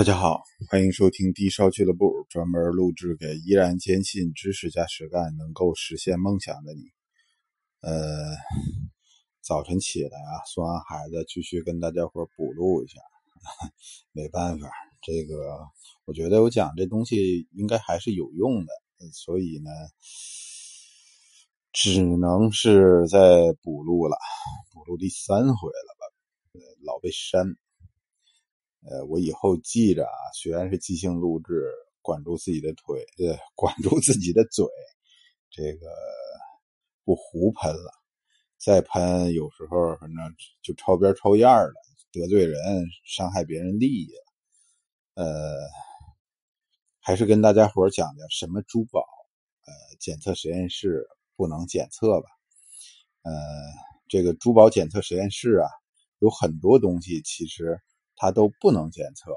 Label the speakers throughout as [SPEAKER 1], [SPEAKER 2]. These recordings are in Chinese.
[SPEAKER 1] 大家好，欢迎收听低烧俱乐部，专门录制给依然坚信知识加实干能够实现梦想的你。呃，早晨起来啊，送完孩子，继续跟大家伙补录一下。没办法，这个我觉得我讲这东西应该还是有用的，所以呢，只能是在补录了，补录第三回了吧？老被删。呃，我以后记着啊，虽然是即兴录制，管住自己的腿，呃，管住自己的嘴，这个不胡喷了。再喷，有时候反正就超边超样了，得罪人，伤害别人利益了。呃，还是跟大家伙讲讲什么珠宝，呃，检测实验室不能检测吧？呃，这个珠宝检测实验室啊，有很多东西其实。它都不能检测，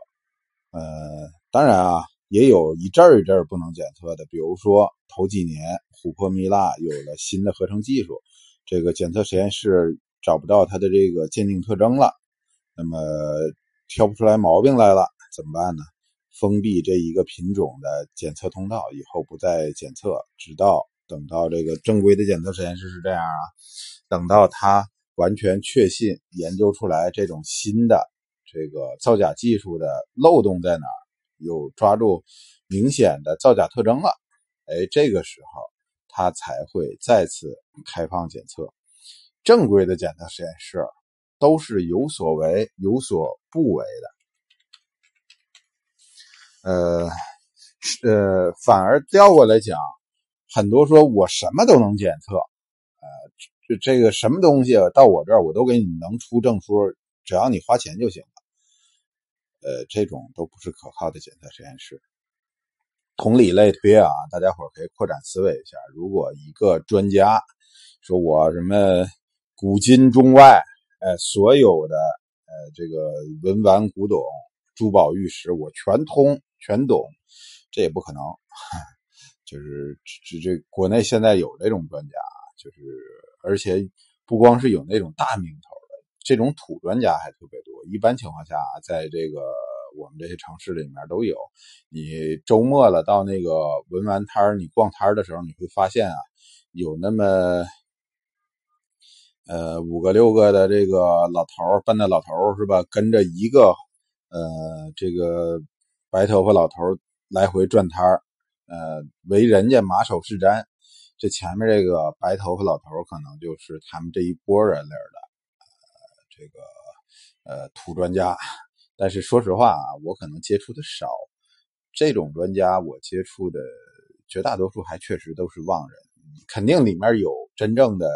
[SPEAKER 1] 呃，当然啊，也有一阵儿一阵儿不能检测的，比如说头几年琥珀蜜蜡有了新的合成技术，这个检测实验室找不到它的这个鉴定特征了，那么挑不出来毛病来了，怎么办呢？封闭这一个品种的检测通道，以后不再检测，直到等到这个正规的检测实验室是这样啊，等到它完全确信研究出来这种新的。这个造假技术的漏洞在哪儿？有抓住明显的造假特征了，哎，这个时候它才会再次开放检测。正规的检测实验室都是有所为有所不为的。呃，呃，反而调过来讲，很多说我什么都能检测，呃，这这个什么东西到我这儿我都给你能出证书，只要你花钱就行。呃，这种都不是可靠的检测实验室。同理类推啊，大家伙可以扩展思维一下。如果一个专家说我什么古今中外，呃，所有的呃这个文玩古董、珠宝玉石，我全通全懂，这也不可能。就是这这国内现在有这种专家，就是而且不光是有那种大名头。这种土专家还特别多，一般情况下，在这个我们这些城市里面都有。你周末了到那个文玩摊儿，你逛摊儿的时候，你会发现啊，有那么呃五个六个的这个老头儿，笨的老头儿是吧？跟着一个呃这个白头发老头儿来回转摊儿，呃为人家马首是瞻。这前面这个白头发老头儿可能就是他们这一波人里的。这个呃土专家，但是说实话啊，我可能接触的少。这种专家我接触的绝大多数还确实都是妄人，肯定里面有真正的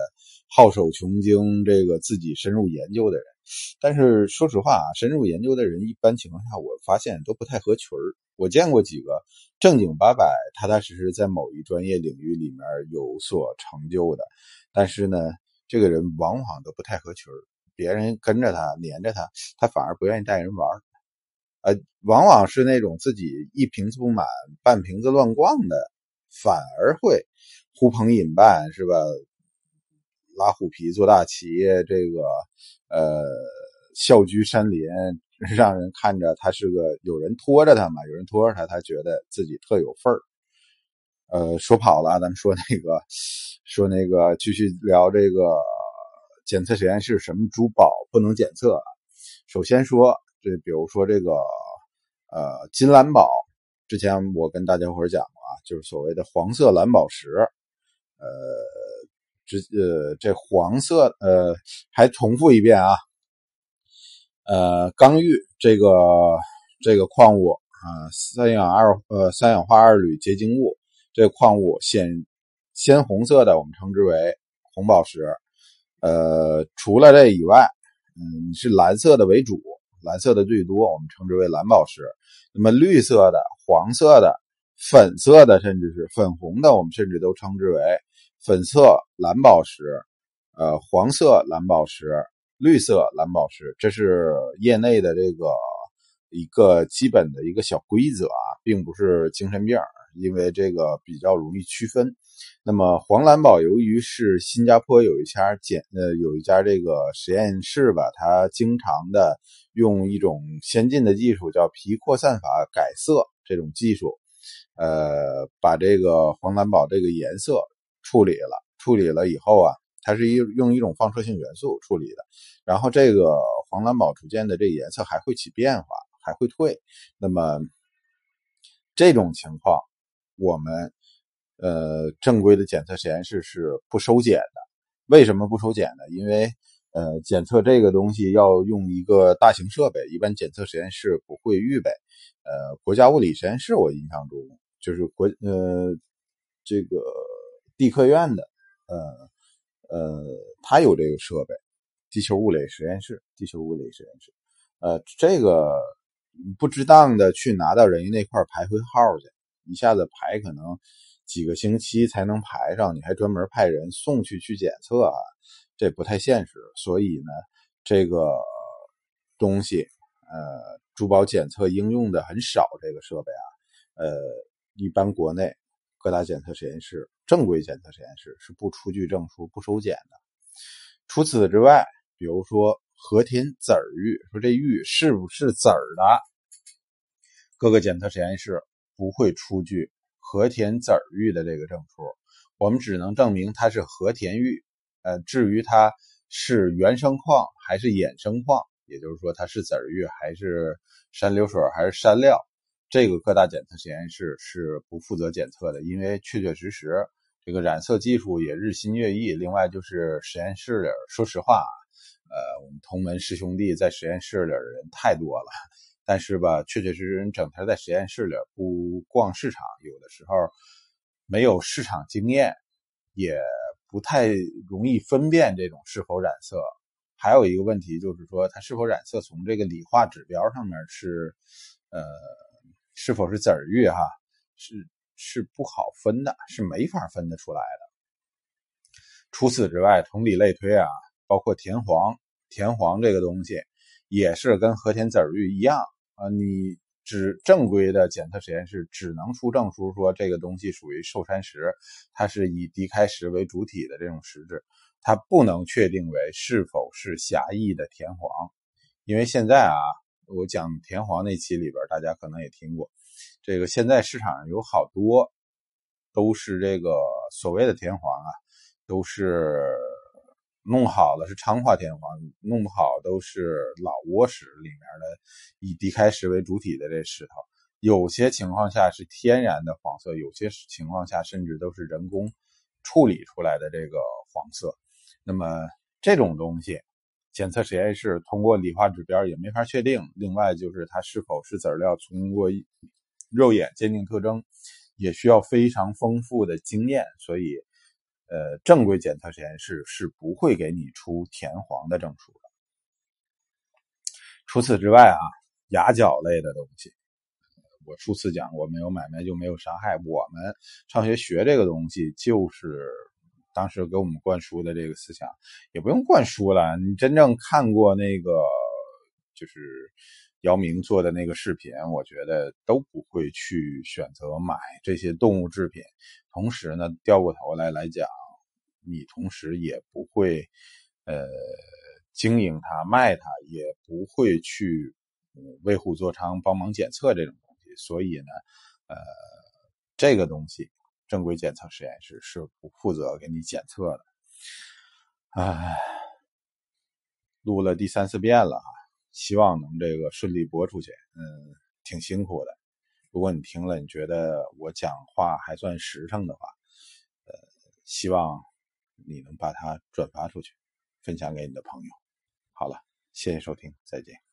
[SPEAKER 1] 好手穷经，这个自己深入研究的人。但是说实话啊，深入研究的人一般情况下，我发现都不太合群儿。我见过几个正经八百、踏踏实实在某一专业领域里面有所成就的，但是呢，这个人往往都不太合群儿。别人跟着他，黏着他，他反而不愿意带人玩呃，往往是那种自己一瓶子不满，半瓶子乱逛的，反而会呼朋引伴，是吧？拉虎皮做大旗，这个呃，啸居山林，让人看着他是个有人拖着他嘛，有人拖着他，他觉得自己特有份儿。呃，说跑了，咱们说那个，说那个，继续聊这个。检测实验室什么珠宝不能检测？首先说，这比如说这个呃金蓝宝，之前我跟大家伙讲过啊，就是所谓的黄色蓝宝石。呃，这呃这黄色呃还重复一遍啊，呃刚玉这个这个矿物啊三氧二呃三氧化二铝结晶物，这个矿物显鲜红色的，我们称之为红宝石。呃，除了这以外，嗯，是蓝色的为主，蓝色的最多，我们称之为蓝宝石。那么绿色的、黄色的、粉色的，甚至是粉红的，我们甚至都称之为粉色蓝宝石。呃，黄色蓝宝石、绿色蓝宝石，这是业内的这个一个基本的一个小规则啊，并不是精神病，因为这个比较容易区分。那么黄蓝宝由于是新加坡有一家检呃有一家这个实验室吧，它经常的用一种先进的技术叫皮扩散法改色这种技术，呃，把这个黄蓝宝这个颜色处理了，处理了以后啊，它是一用一种放射性元素处理的，然后这个黄蓝宝逐渐的这个颜色还会起变化，还会退。那么这种情况，我们。呃，正规的检测实验室是不收检的。为什么不收检呢？因为呃，检测这个东西要用一个大型设备，一般检测实验室不会预备。呃，国家物理实验室，我印象中就是国呃这个地科院的，呃呃，他有这个设备，地球物理实验室，地球物理实验室。呃，这个不值当的去拿到人家那块排回号去，一下子排可能。几个星期才能排上，你还专门派人送去去检测啊？这不太现实。所以呢，这个东西，呃，珠宝检测应用的很少。这个设备啊，呃，一般国内各大检测实验室、正规检测实验室是不出具证书、不收检的。除此之外，比如说和田籽儿玉，说这玉是不是籽儿的，各个检测实验室不会出具。和田籽玉的这个证书，我们只能证明它是和田玉。呃，至于它是原生矿还是衍生矿，也就是说它是籽玉还是山流水还是山料，这个各大检测实验室是不负责检测的，因为确确实实这个染色技术也日新月异。另外就是实验室里，说实话，呃，我们同门师兄弟在实验室里的人太多了。但是吧，确确实实整天在实验室里不逛市场，有的时候没有市场经验，也不太容易分辨这种是否染色。还有一个问题就是说，它是否染色，从这个理化指标上面是，呃，是否是籽玉哈，是是不好分的，是没法分得出来的。除此之外，同理类推啊，包括田黄，田黄这个东西也是跟和田籽玉一样。啊，你只正规的检测实验室只能出证书，说这个东西属于寿山石，它是以低开石为主体的这种石质，它不能确定为是否是狭义的田黄。因为现在啊，我讲田黄那期里边，大家可能也听过，这个现在市场上有好多都是这个所谓的田黄啊，都是。弄好了是昌化田黄，弄不好都是老挝石里面的以低开石为主体的这石头。有些情况下是天然的黄色，有些情况下甚至都是人工处理出来的这个黄色。那么这种东西，检测实验室通过理化指标也没法确定。另外就是它是否是籽料，通过肉眼鉴定特征，也需要非常丰富的经验。所以。呃，正规检测实验室是不会给你出田黄的证书的。除此之外啊，牙角类的东西，我初次讲过，没有买卖就没有伤害。我们上学学这个东西，就是当时给我们灌输的这个思想，也不用灌输了。你真正看过那个，就是姚明做的那个视频，我觉得都不会去选择买这些动物制品。同时呢，掉过头来来讲，你同时也不会，呃，经营它、卖它，也不会去为虎作伥、帮忙检测这种东西。所以呢，呃，这个东西正规检测实验室是不负责给你检测的。唉，录了第三四遍了啊，希望能这个顺利播出去。嗯，挺辛苦的。如果你听了，你觉得我讲话还算实诚的话，呃，希望你能把它转发出去，分享给你的朋友。好了，谢谢收听，再见。